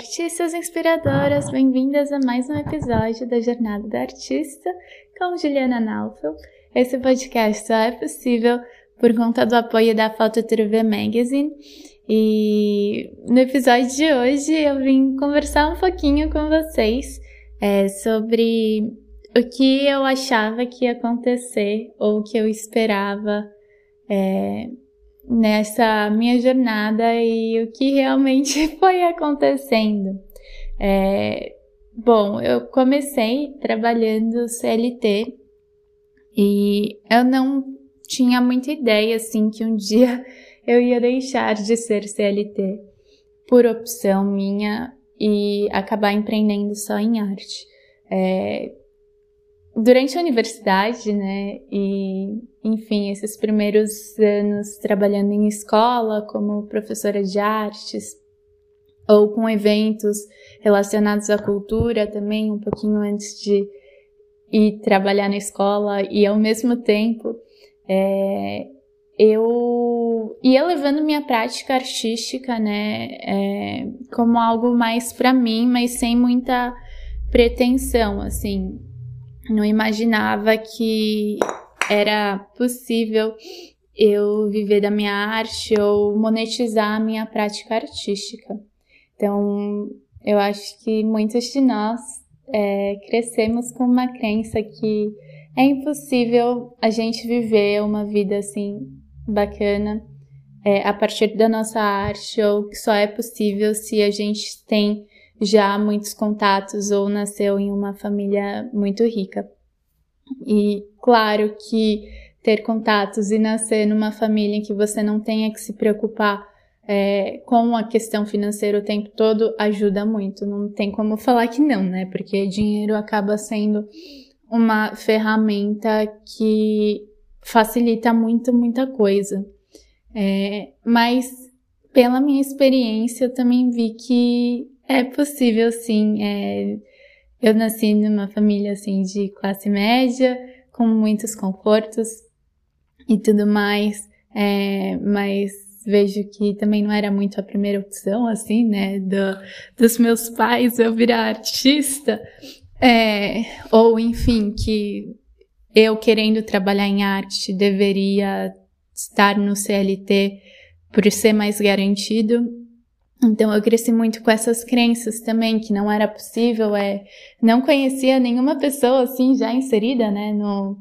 artistas inspiradoras, bem-vindas a mais um episódio da Jornada da Artista com Juliana Naufel. Esse podcast só é possível por conta do apoio da Foto TV Magazine. E no episódio de hoje eu vim conversar um pouquinho com vocês é, sobre o que eu achava que ia acontecer ou o que eu esperava é, nessa minha jornada e o que realmente foi acontecendo. É, bom, eu comecei trabalhando CLT e eu não tinha muita ideia assim que um dia eu ia deixar de ser CLT por opção minha e acabar empreendendo só em arte. É, durante a universidade, né, e enfim, esses primeiros anos trabalhando em escola como professora de artes ou com eventos relacionados à cultura também, um pouquinho antes de ir trabalhar na escola e ao mesmo tempo é, eu ia levando minha prática artística, né, é, como algo mais para mim, mas sem muita pretensão, assim, não imaginava que era possível eu viver da minha arte ou monetizar a minha prática artística. Então, eu acho que muitos de nós é, crescemos com uma crença que é impossível a gente viver uma vida assim bacana é, a partir da nossa arte ou que só é possível se a gente tem já muitos contatos ou nasceu em uma família muito rica. E claro que ter contatos e nascer numa família em que você não tenha que se preocupar é, com a questão financeira o tempo todo ajuda muito. Não tem como falar que não, né? Porque dinheiro acaba sendo uma ferramenta que facilita muito, muita coisa. É, mas pela minha experiência, eu também vi que é possível, sim. É, eu nasci numa família assim de classe média, com muitos confortos e tudo mais, é, mas vejo que também não era muito a primeira opção, assim, né, do, dos meus pais eu virar artista, é, ou enfim, que eu querendo trabalhar em arte deveria estar no CLT por ser mais garantido. Então eu cresci muito com essas crenças também, que não era possível, é, não conhecia nenhuma pessoa assim já inserida, né, no,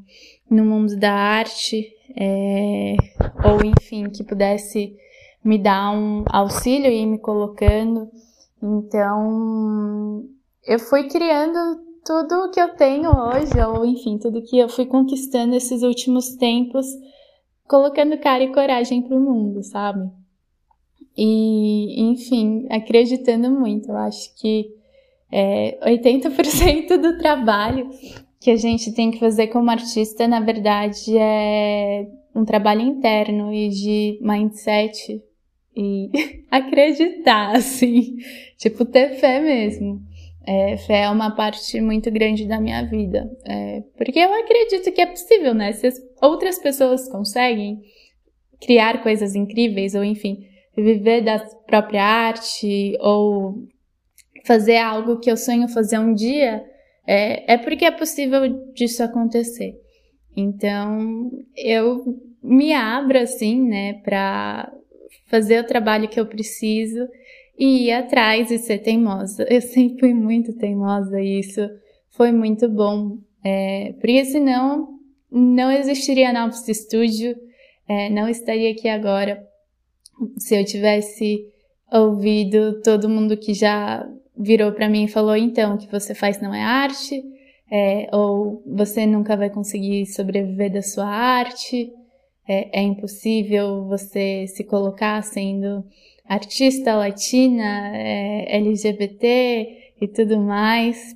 no mundo da arte, é, ou enfim, que pudesse me dar um auxílio e ir me colocando. Então eu fui criando tudo que eu tenho hoje, ou enfim, tudo que eu fui conquistando esses últimos tempos, colocando cara e coragem para o mundo, sabe? E, enfim, acreditando muito. Eu acho que é, 80% do trabalho que a gente tem que fazer como artista, na verdade, é um trabalho interno e de mindset e acreditar, assim, tipo, ter fé mesmo. É, fé é uma parte muito grande da minha vida. É, porque eu acredito que é possível, né? Se outras pessoas conseguem criar coisas incríveis, ou enfim, viver da própria arte ou fazer algo que eu sonho fazer um dia, é, é porque é possível disso acontecer. Então, eu me abro assim, né, para fazer o trabalho que eu preciso e ir atrás e ser teimosa. Eu sempre fui muito teimosa e isso foi muito bom. É, porque senão não existiria Novos Studio, é, não estaria aqui agora se eu tivesse ouvido todo mundo que já virou para mim e falou então o que você faz não é arte, é, ou você nunca vai conseguir sobreviver da sua arte, é, é impossível você se colocar sendo artista latina, é, LGBT e tudo mais.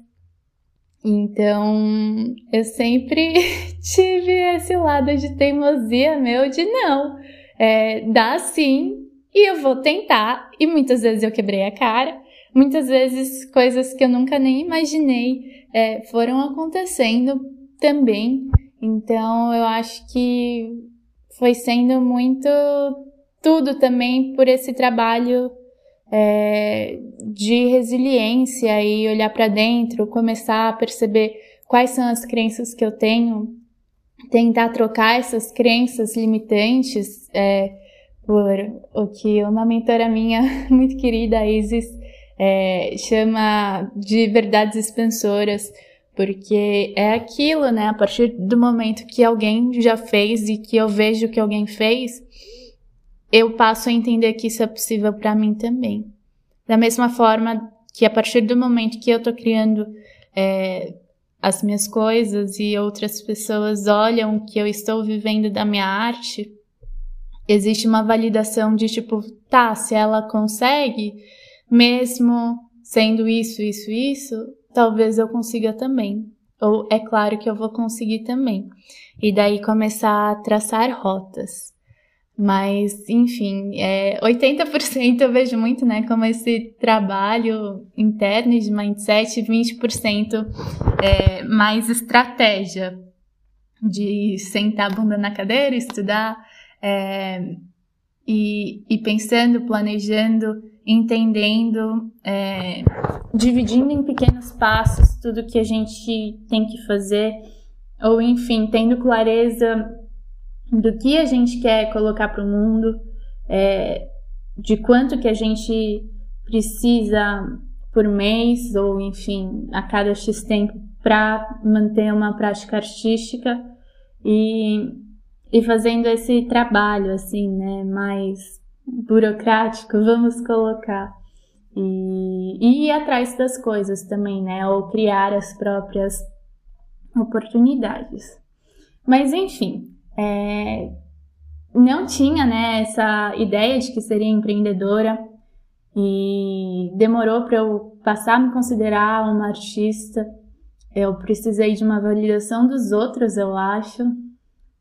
Então, eu sempre tive esse lado de teimosia meu de não é, dá sim e eu vou tentar. E muitas vezes eu quebrei a cara, muitas vezes coisas que eu nunca nem imaginei é, foram acontecendo também. Então eu acho que foi sendo muito tudo também por esse trabalho é, de resiliência e olhar para dentro, começar a perceber quais são as crenças que eu tenho, tentar trocar essas crenças limitantes é, por o que uma mentora minha muito querida, Isis, é, chama de verdades expansoras, porque é aquilo, né? A partir do momento que alguém já fez e que eu vejo que alguém fez, eu passo a entender que isso é possível para mim também. Da mesma forma que a partir do momento que eu tô criando é, as minhas coisas e outras pessoas olham o que eu estou vivendo da minha arte, existe uma validação de tipo, tá, se ela consegue, mesmo sendo isso, isso, isso, talvez eu consiga também. Ou é claro que eu vou conseguir também. E daí começar a traçar rotas. Mas, enfim, é, 80% eu vejo muito, né, como esse trabalho interno de mindset, 20% é mais estratégia de sentar a bunda na cadeira, estudar é, e, e pensando, planejando, entendendo, é, dividindo em pequenos passos tudo que a gente tem que fazer, ou enfim, tendo clareza do que a gente quer colocar para o mundo, é, de quanto que a gente precisa por mês, ou enfim, a cada X tempo, para manter uma prática artística e, e fazendo esse trabalho, assim, né, mais burocrático, vamos colocar. E, e ir atrás das coisas também, né, ou criar as próprias oportunidades. Mas enfim, é, não tinha né, essa ideia de que seria empreendedora e demorou para eu passar a me considerar uma artista. Eu precisei de uma validação dos outros, eu acho,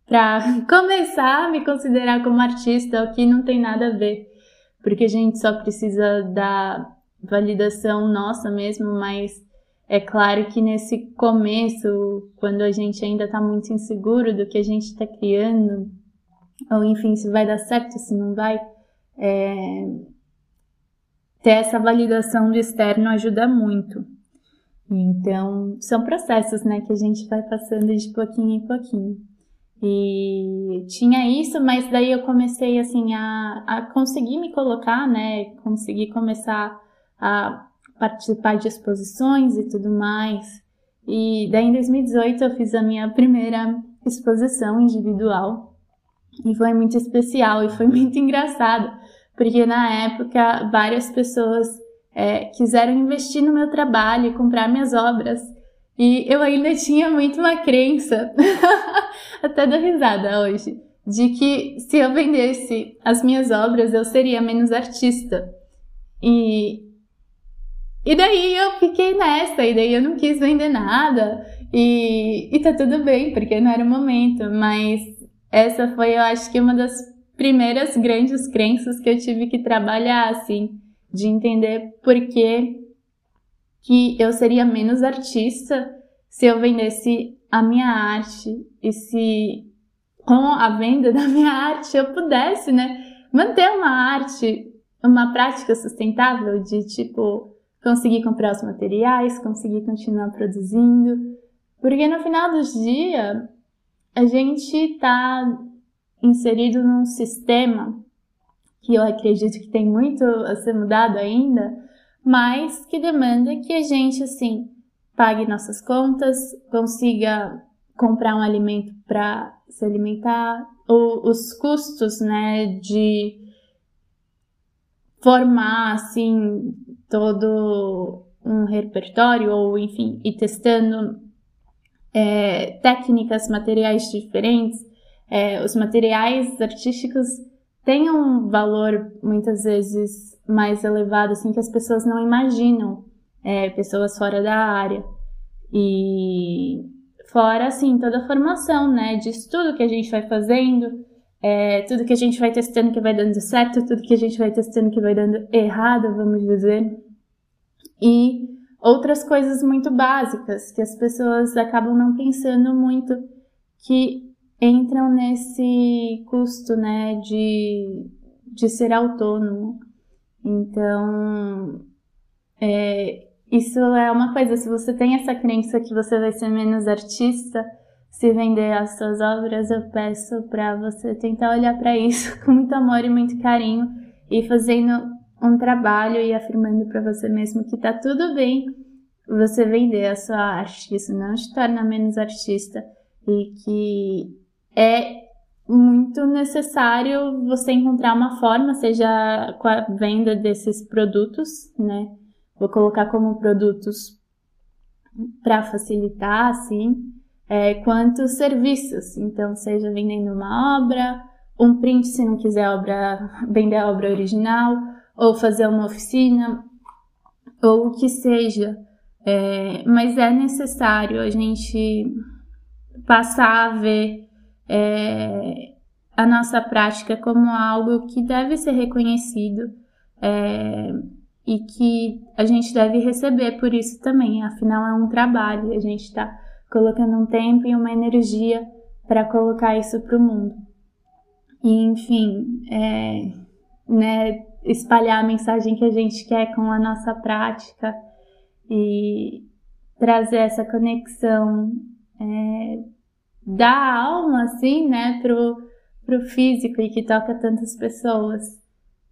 para começar a me considerar como artista, o que não tem nada a ver, porque a gente só precisa da validação nossa mesmo, mas é claro que nesse começo, quando a gente ainda está muito inseguro do que a gente está criando, ou enfim, se vai dar certo, se não vai, é... ter essa validação do externo ajuda muito. Então, são processos, né, que a gente vai passando de pouquinho em pouquinho. E tinha isso, mas daí eu comecei, assim, a, a conseguir me colocar, né, conseguir começar a participar de exposições e tudo mais. E daí em 2018 eu fiz a minha primeira exposição individual e foi muito especial e foi muito engraçado, porque na época várias pessoas é, quiseram investir no meu trabalho e comprar minhas obras. E eu ainda tinha muito uma crença, até dou risada hoje, de que se eu vendesse as minhas obras eu seria menos artista. E e daí eu fiquei nessa, e daí eu não quis vender nada, e, e tá tudo bem, porque não era o momento, mas essa foi, eu acho que uma das primeiras grandes crenças que eu tive que trabalhar, assim, de entender por que, que eu seria menos artista se eu vendesse a minha arte e se com a venda da minha arte eu pudesse, né, manter uma arte, uma prática sustentável de tipo conseguir comprar os materiais, conseguir continuar produzindo, porque no final do dia a gente está inserido num sistema que eu acredito que tem muito a ser mudado ainda, mas que demanda que a gente assim pague nossas contas, consiga comprar um alimento para se alimentar, ou os custos, né, de formar assim todo um repertório ou enfim e testando é, técnicas, materiais diferentes, é, os materiais artísticos têm um valor muitas vezes mais elevado assim que as pessoas não imaginam, é, pessoas fora da área e fora assim toda a formação, né, de estudo que a gente vai fazendo é, tudo que a gente vai testando que vai dando certo, tudo que a gente vai testando que vai dando errado, vamos dizer. E outras coisas muito básicas que as pessoas acabam não pensando muito que entram nesse custo, né, de, de ser autônomo. Então, é, isso é uma coisa, se você tem essa crença que você vai ser menos artista, se vender as suas obras, eu peço para você tentar olhar para isso com muito amor e muito carinho e fazendo um trabalho e afirmando para você mesmo que tá tudo bem você vender a sua arte, isso não te torna menos artista e que é muito necessário você encontrar uma forma, seja com a venda desses produtos, né? Vou colocar como produtos para facilitar, assim, é, quanto serviços. Então, seja vendendo uma obra, um print se não quiser obra, vender a obra original, ou fazer uma oficina, ou o que seja. É, mas é necessário a gente passar a ver é, a nossa prática como algo que deve ser reconhecido é, e que a gente deve receber por isso também. Afinal, é um trabalho, a gente está colocando um tempo e uma energia para colocar isso para o mundo. E, enfim, é, né, espalhar a mensagem que a gente quer com a nossa prática e trazer essa conexão é, da alma, assim, né, pro, pro físico e que toca tantas pessoas.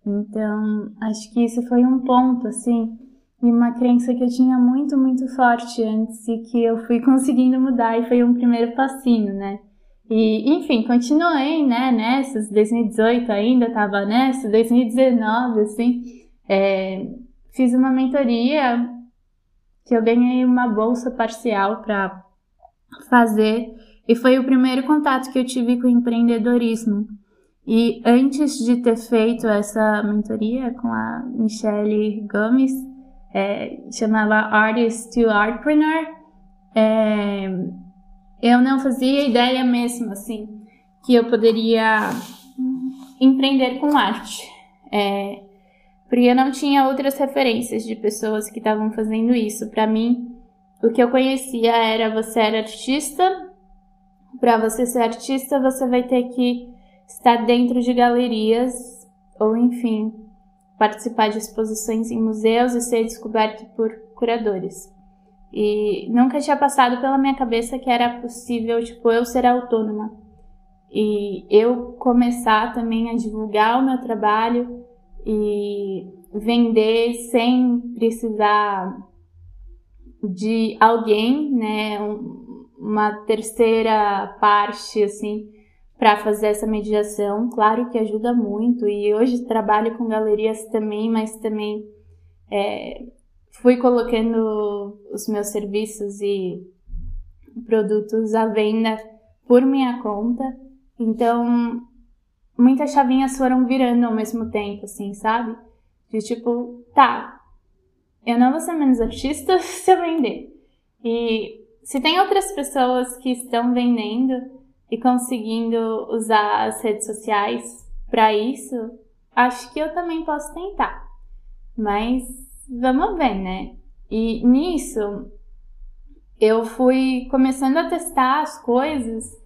Então, acho que isso foi um ponto, assim, e uma crença que eu tinha muito, muito forte antes e que eu fui conseguindo mudar e foi um primeiro passinho, né? E, enfim, continuei, né, nessas, 2018 ainda tava nessa, 2019, assim, é, fiz uma mentoria que eu ganhei uma bolsa parcial para fazer e foi o primeiro contato que eu tive com empreendedorismo. E antes de ter feito essa mentoria com a Michelle Gomes, é, chamava Artist to Artpreneur, é, eu não fazia ideia mesmo, assim, que eu poderia empreender com arte. É, porque eu não tinha outras referências de pessoas que estavam fazendo isso. Para mim, o que eu conhecia era você era artista, para você ser artista, você vai ter que estar dentro de galerias ou, enfim, participar de exposições em museus e ser descoberto por curadores. E nunca tinha passado pela minha cabeça que era possível, tipo, eu ser autônoma e eu começar também a divulgar o meu trabalho e vender sem precisar de alguém, né, um, uma terceira parte assim para fazer essa mediação. Claro que ajuda muito e hoje trabalho com galerias também, mas também é, fui colocando os meus serviços e produtos à venda por minha conta. Então, muitas chavinhas foram virando ao mesmo tempo, assim, sabe? De tipo, tá, eu não vou ser menos artista se eu vender. E se tem outras pessoas que estão vendendo e conseguindo usar as redes sociais para isso, acho que eu também posso tentar. Mas vamos ver, né? E nisso eu fui começando a testar as coisas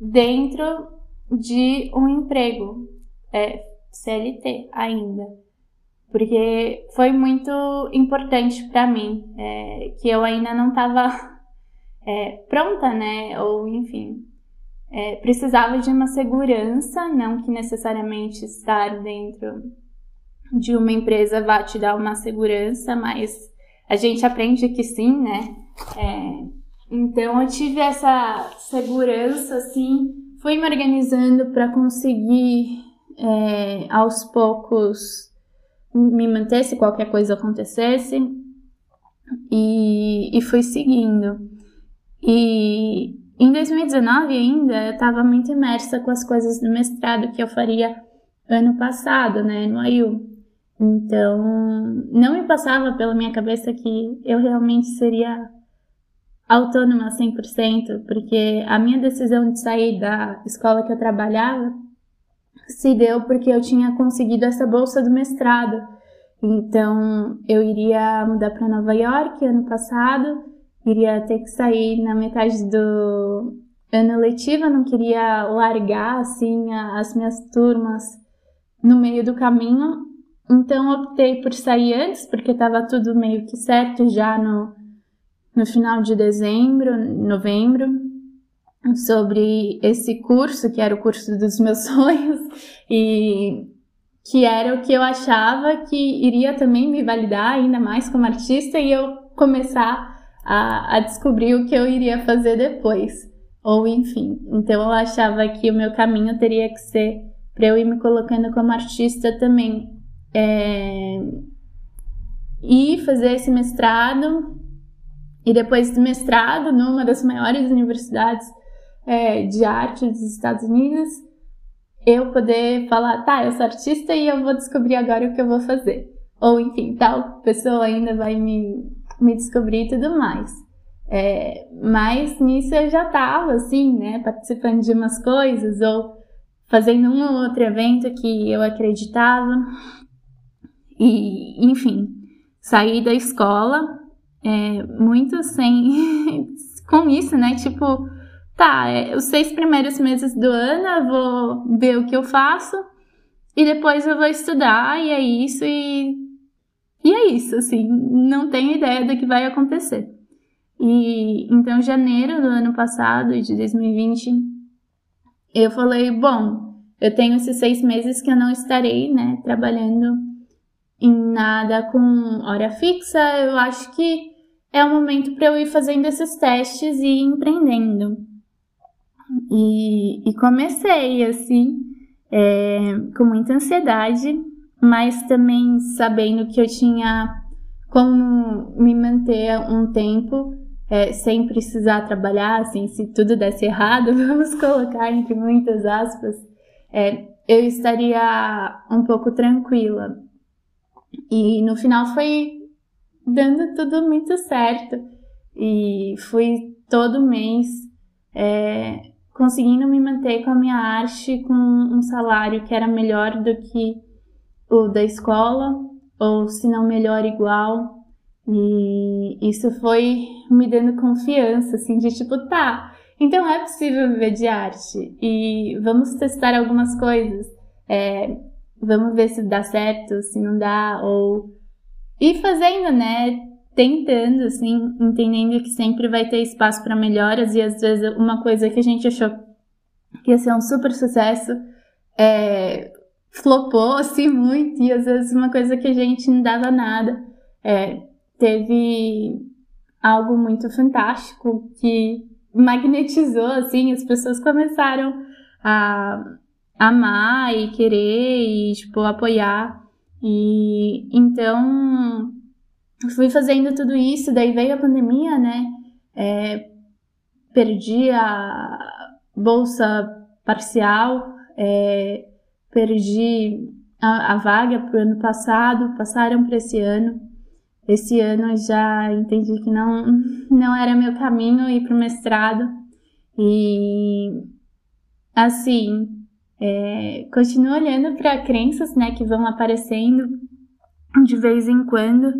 dentro de um emprego, é, CLT ainda, porque foi muito importante para mim, é, que eu ainda não estava é, pronta, né? Ou enfim, é, precisava de uma segurança, não que necessariamente estar dentro de uma empresa vá te dar uma segurança, mas a gente aprende que sim, né? É, então eu tive essa segurança, assim, fui me organizando para conseguir é, aos poucos me manter se qualquer coisa acontecesse e, e fui seguindo. E em 2019 ainda eu estava muito imersa com as coisas do mestrado que eu faria ano passado, né, no AIU. Então, não me passava pela minha cabeça que eu realmente seria autônoma 100%, porque a minha decisão de sair da escola que eu trabalhava se deu porque eu tinha conseguido essa bolsa do mestrado. Então, eu iria mudar para Nova York ano passado, iria ter que sair na metade do ano letivo, não queria largar assim as minhas turmas no meio do caminho então optei por sair antes, porque estava tudo meio que certo já no, no final de dezembro, novembro, sobre esse curso, que era o curso dos meus sonhos, e que era o que eu achava que iria também me validar ainda mais como artista e eu começar a, a descobrir o que eu iria fazer depois. Ou enfim, então eu achava que o meu caminho teria que ser para eu ir me colocando como artista também. É, e fazer esse mestrado, e depois do mestrado, numa das maiores universidades é, de arte dos Estados Unidos, eu poder falar, tá, eu sou artista e eu vou descobrir agora o que eu vou fazer. Ou enfim, tal pessoa ainda vai me, me descobrir e tudo mais. É, mas nisso eu já tava, assim, né, participando de umas coisas ou fazendo um ou outro evento que eu acreditava. E, enfim, saí da escola é, muito sem. com isso, né? Tipo, tá, é, os seis primeiros meses do ano eu vou ver o que eu faço e depois eu vou estudar e é isso e, e é isso, assim, não tenho ideia do que vai acontecer. E então, janeiro do ano passado, de 2020, eu falei, bom, eu tenho esses seis meses que eu não estarei, né, trabalhando em nada com hora fixa, eu acho que é o momento para eu ir fazendo esses testes e empreendendo. E, e comecei assim, é, com muita ansiedade, mas também sabendo que eu tinha como me manter um tempo é, sem precisar trabalhar, assim, se tudo desse errado, vamos colocar entre muitas aspas, é, eu estaria um pouco tranquila. E no final foi dando tudo muito certo. E fui todo mês é, conseguindo me manter com a minha arte com um salário que era melhor do que o da escola, ou se não melhor, igual. E isso foi me dando confiança, assim, de tipo, tá, então é possível viver de arte e vamos testar algumas coisas. É, vamos ver se dá certo, se não dá, ou ir fazendo, né? Tentando, assim, entendendo que sempre vai ter espaço para melhoras e às vezes uma coisa que a gente achou que ia ser um super sucesso é, flopou assim muito e às vezes uma coisa que a gente não dava nada é, teve algo muito fantástico que magnetizou assim as pessoas começaram a amar e querer e tipo apoiar e então fui fazendo tudo isso, daí veio a pandemia, né? É, perdi a bolsa parcial, é, perdi a, a vaga para o ano passado, passaram para esse ano. Esse ano já entendi que não, não era meu caminho ir para o mestrado. E assim, é, continuo olhando para crenças né, que vão aparecendo de vez em quando,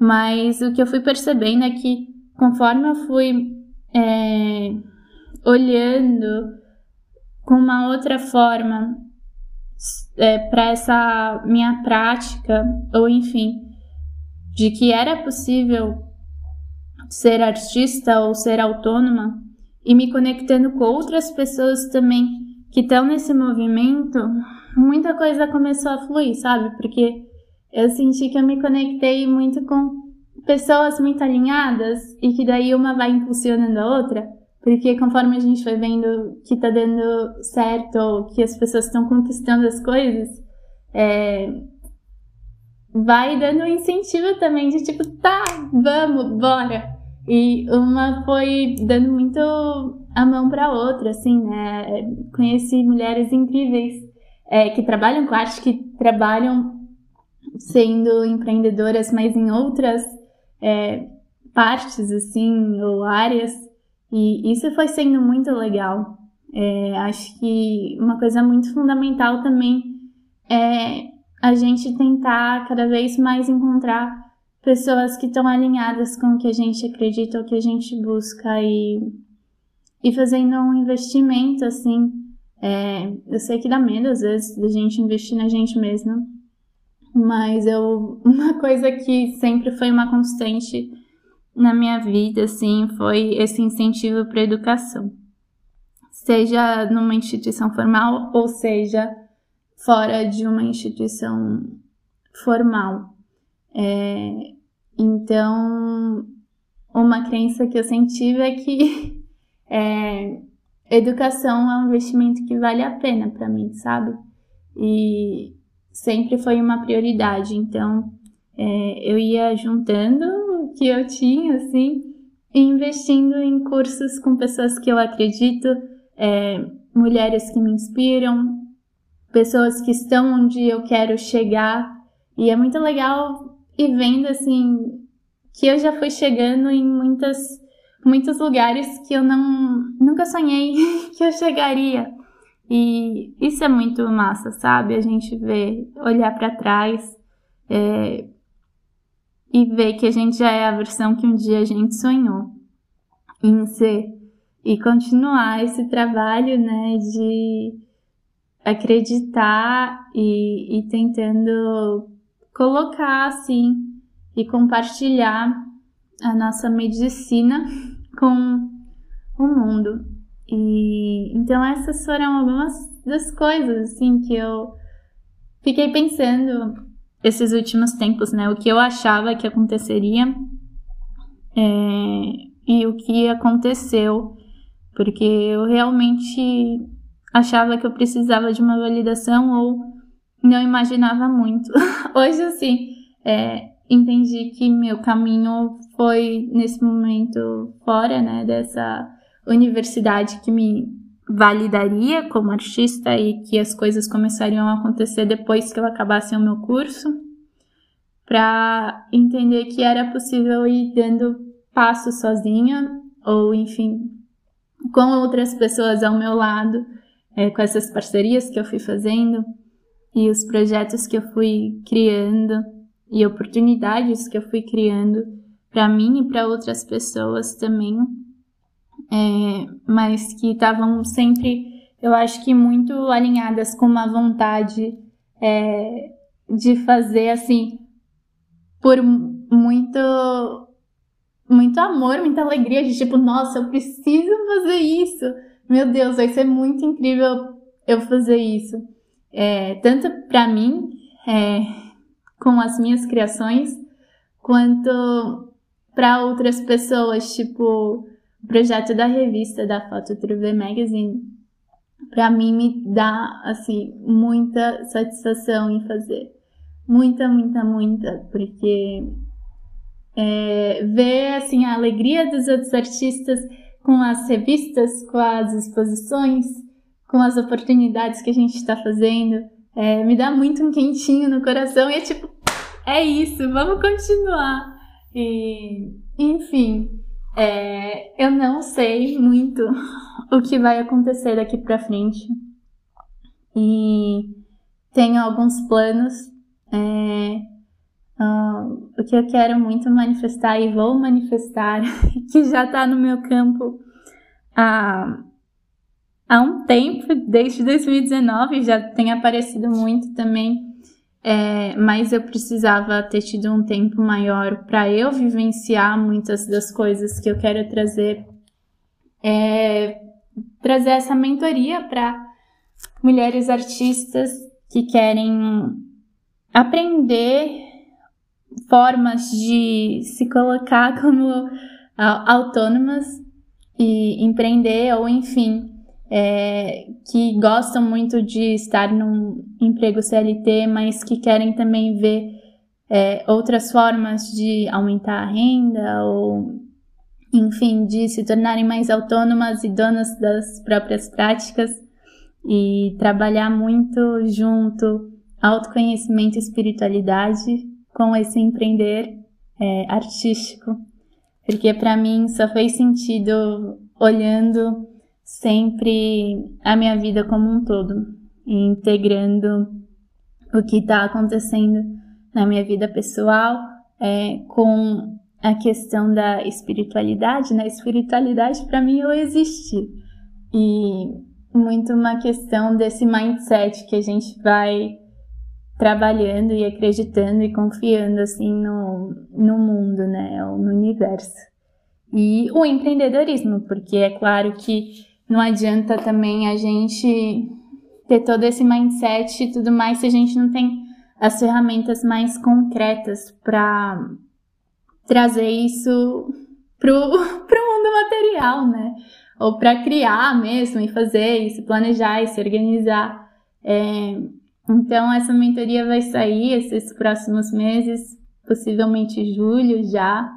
mas o que eu fui percebendo é que conforme eu fui é, olhando com uma outra forma é, para essa minha prática, ou enfim, de que era possível ser artista ou ser autônoma, e me conectando com outras pessoas também que estão nesse movimento, muita coisa começou a fluir, sabe? Porque eu senti que eu me conectei muito com pessoas muito alinhadas e que daí uma vai impulsionando a outra, porque conforme a gente vai vendo que tá dando certo ou que as pessoas estão conquistando as coisas, é, vai dando um incentivo também de tipo, tá, vamos, bora. E uma foi dando muito a mão para outra, assim, né? Conheci mulheres incríveis é, que trabalham com arte, que trabalham sendo empreendedoras, mas em outras é, partes, assim, ou áreas. E isso foi sendo muito legal. É, acho que uma coisa muito fundamental também é a gente tentar cada vez mais encontrar pessoas que estão alinhadas com o que a gente acredita, o que a gente busca e e fazendo um investimento assim. É, eu sei que dá medo às vezes da gente investir na gente mesma, mas eu uma coisa que sempre foi uma constante na minha vida, assim, foi esse incentivo para educação. Seja numa instituição formal ou seja fora de uma instituição formal. É, então, uma crença que eu senti é que é, educação é um investimento que vale a pena para mim, sabe? E sempre foi uma prioridade. Então, é, eu ia juntando o que eu tinha, assim, e investindo em cursos com pessoas que eu acredito, é, mulheres que me inspiram, pessoas que estão onde eu quero chegar. E é muito legal ir vendo, assim, que eu já fui chegando em muitas, muitos lugares que eu não, nunca sonhei que eu chegaria. E isso é muito massa, sabe? A gente vê, olhar para trás é, e ver que a gente já é a versão que um dia a gente sonhou em ser. E continuar esse trabalho, né, de acreditar e, e tentando colocar, assim, e compartilhar a nossa medicina com o mundo. E então essas foram algumas das coisas assim que eu fiquei pensando esses últimos tempos, né? O que eu achava que aconteceria é, e o que aconteceu, porque eu realmente achava que eu precisava de uma validação ou não imaginava muito. Hoje, assim, é, entendi que meu caminho foi nesse momento fora, né, dessa universidade que me validaria como artista e que as coisas começariam a acontecer depois que eu acabasse o meu curso, para entender que era possível ir dando passos sozinha ou, enfim, com outras pessoas ao meu lado, é, com essas parcerias que eu fui fazendo e os projetos que eu fui criando e oportunidades que eu fui criando para mim e para outras pessoas também é, mas que estavam sempre, eu acho que muito alinhadas com uma vontade é, de fazer assim por muito muito amor, muita alegria de tipo, nossa, eu preciso fazer isso. Meu Deus, vai ser muito incrível eu fazer isso. É, tanto para mim, é, com as minhas criações, quanto para outras pessoas, tipo, o projeto da revista da Foto Truve Magazine, para mim me dá assim muita satisfação em fazer. Muita, muita, muita, porque é, ver assim a alegria dos outros artistas com as revistas, com as exposições, com as oportunidades que a gente está fazendo, é, me dá muito um quentinho no coração e é tipo, é isso, vamos continuar. E, enfim, é, eu não sei muito o que vai acontecer daqui para frente e tenho alguns planos. É, uh, o que eu quero muito manifestar e vou manifestar, que já está no meu campo há, há um tempo, desde 2019, já tem aparecido muito também é, mas eu precisava ter tido um tempo maior para eu vivenciar muitas das coisas que eu quero trazer, é, trazer essa mentoria para mulheres artistas que querem aprender formas de se colocar como autônomas e empreender ou enfim é, que gostam muito de estar num emprego CLT, mas que querem também ver é, outras formas de aumentar a renda ou, enfim, de se tornarem mais autônomas e donas das próprias práticas e trabalhar muito junto autoconhecimento e espiritualidade com esse empreender é, artístico, porque para mim só fez sentido olhando sempre a minha vida como um todo, integrando o que está acontecendo na minha vida pessoal é, com a questão da espiritualidade. Na né? espiritualidade, para mim, eu existi. E muito uma questão desse mindset que a gente vai trabalhando e acreditando e confiando assim no, no mundo, né, ou no universo. E o empreendedorismo, porque é claro que não adianta também a gente ter todo esse mindset e tudo mais se a gente não tem as ferramentas mais concretas para trazer isso pro, pro mundo material, né? Ou para criar mesmo e fazer e se planejar e se organizar. É, então, essa mentoria vai sair esses próximos meses, possivelmente julho já,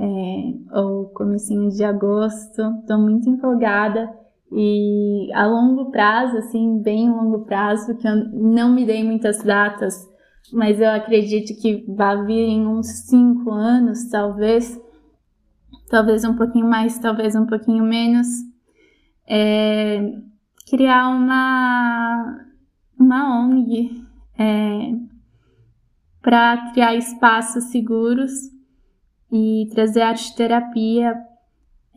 é, ou comecinho de agosto. Estou muito empolgada e a longo prazo, assim, bem longo prazo, que eu não me dei muitas datas, mas eu acredito que vai vir em uns cinco anos, talvez, talvez um pouquinho mais, talvez um pouquinho menos, é, criar uma uma ONG é, para criar espaços seguros e trazer arte terapia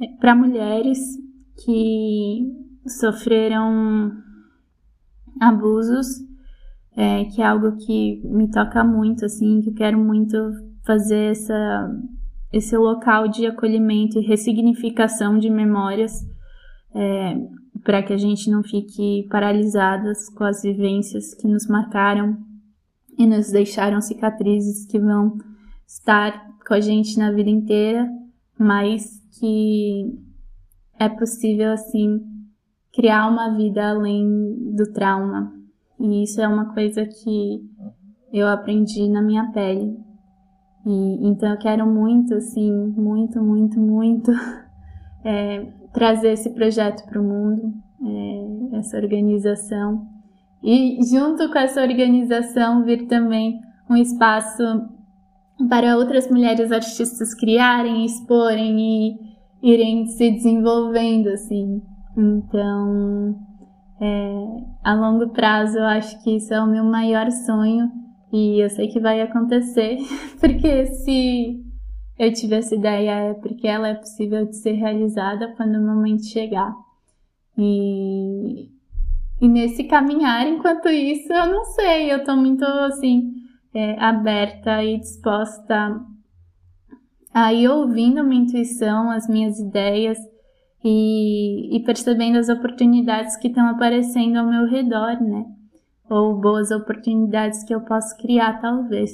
é, para mulheres que sofreram abusos, é, que é algo que me toca muito, assim, que eu quero muito fazer essa, esse local de acolhimento e ressignificação de memórias é, para que a gente não fique paralisadas com as vivências que nos marcaram e nos deixaram cicatrizes que vão estar com a gente na vida inteira, mas que é possível assim criar uma vida além do trauma. E isso é uma coisa que eu aprendi na minha pele. E então eu quero muito, assim, muito, muito, muito é, trazer esse projeto para o mundo, é, essa organização. E junto com essa organização vir também um espaço para outras mulheres artistas criarem, exporem e irem se desenvolvendo, assim. Então, é, a longo prazo, eu acho que isso é o meu maior sonho e eu sei que vai acontecer, porque se eu tive essa ideia é porque ela é possível de ser realizada quando o momento chegar. E, e nesse caminhar, enquanto isso, eu não sei, eu tô muito assim, é, aberta e disposta a ir ouvindo minha intuição, as minhas ideias e, e percebendo as oportunidades que estão aparecendo ao meu redor, né? Ou boas oportunidades que eu posso criar, talvez.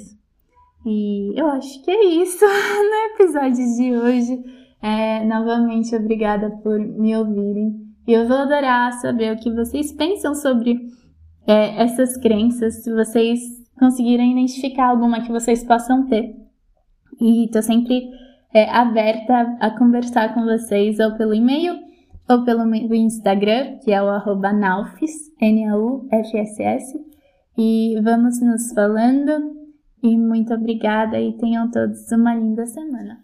E eu acho que é isso no episódio de hoje. É, novamente, obrigada por me ouvirem. E eu vou adorar saber o que vocês pensam sobre é, essas crenças, se vocês conseguirem identificar alguma que vocês possam ter. E tô sempre é, aberta a conversar com vocês, ou pelo e-mail, ou pelo Instagram, que é o arroba Naufs, N-A-U-F-S-S. E vamos nos falando. E muito obrigada e tenham todos uma linda semana.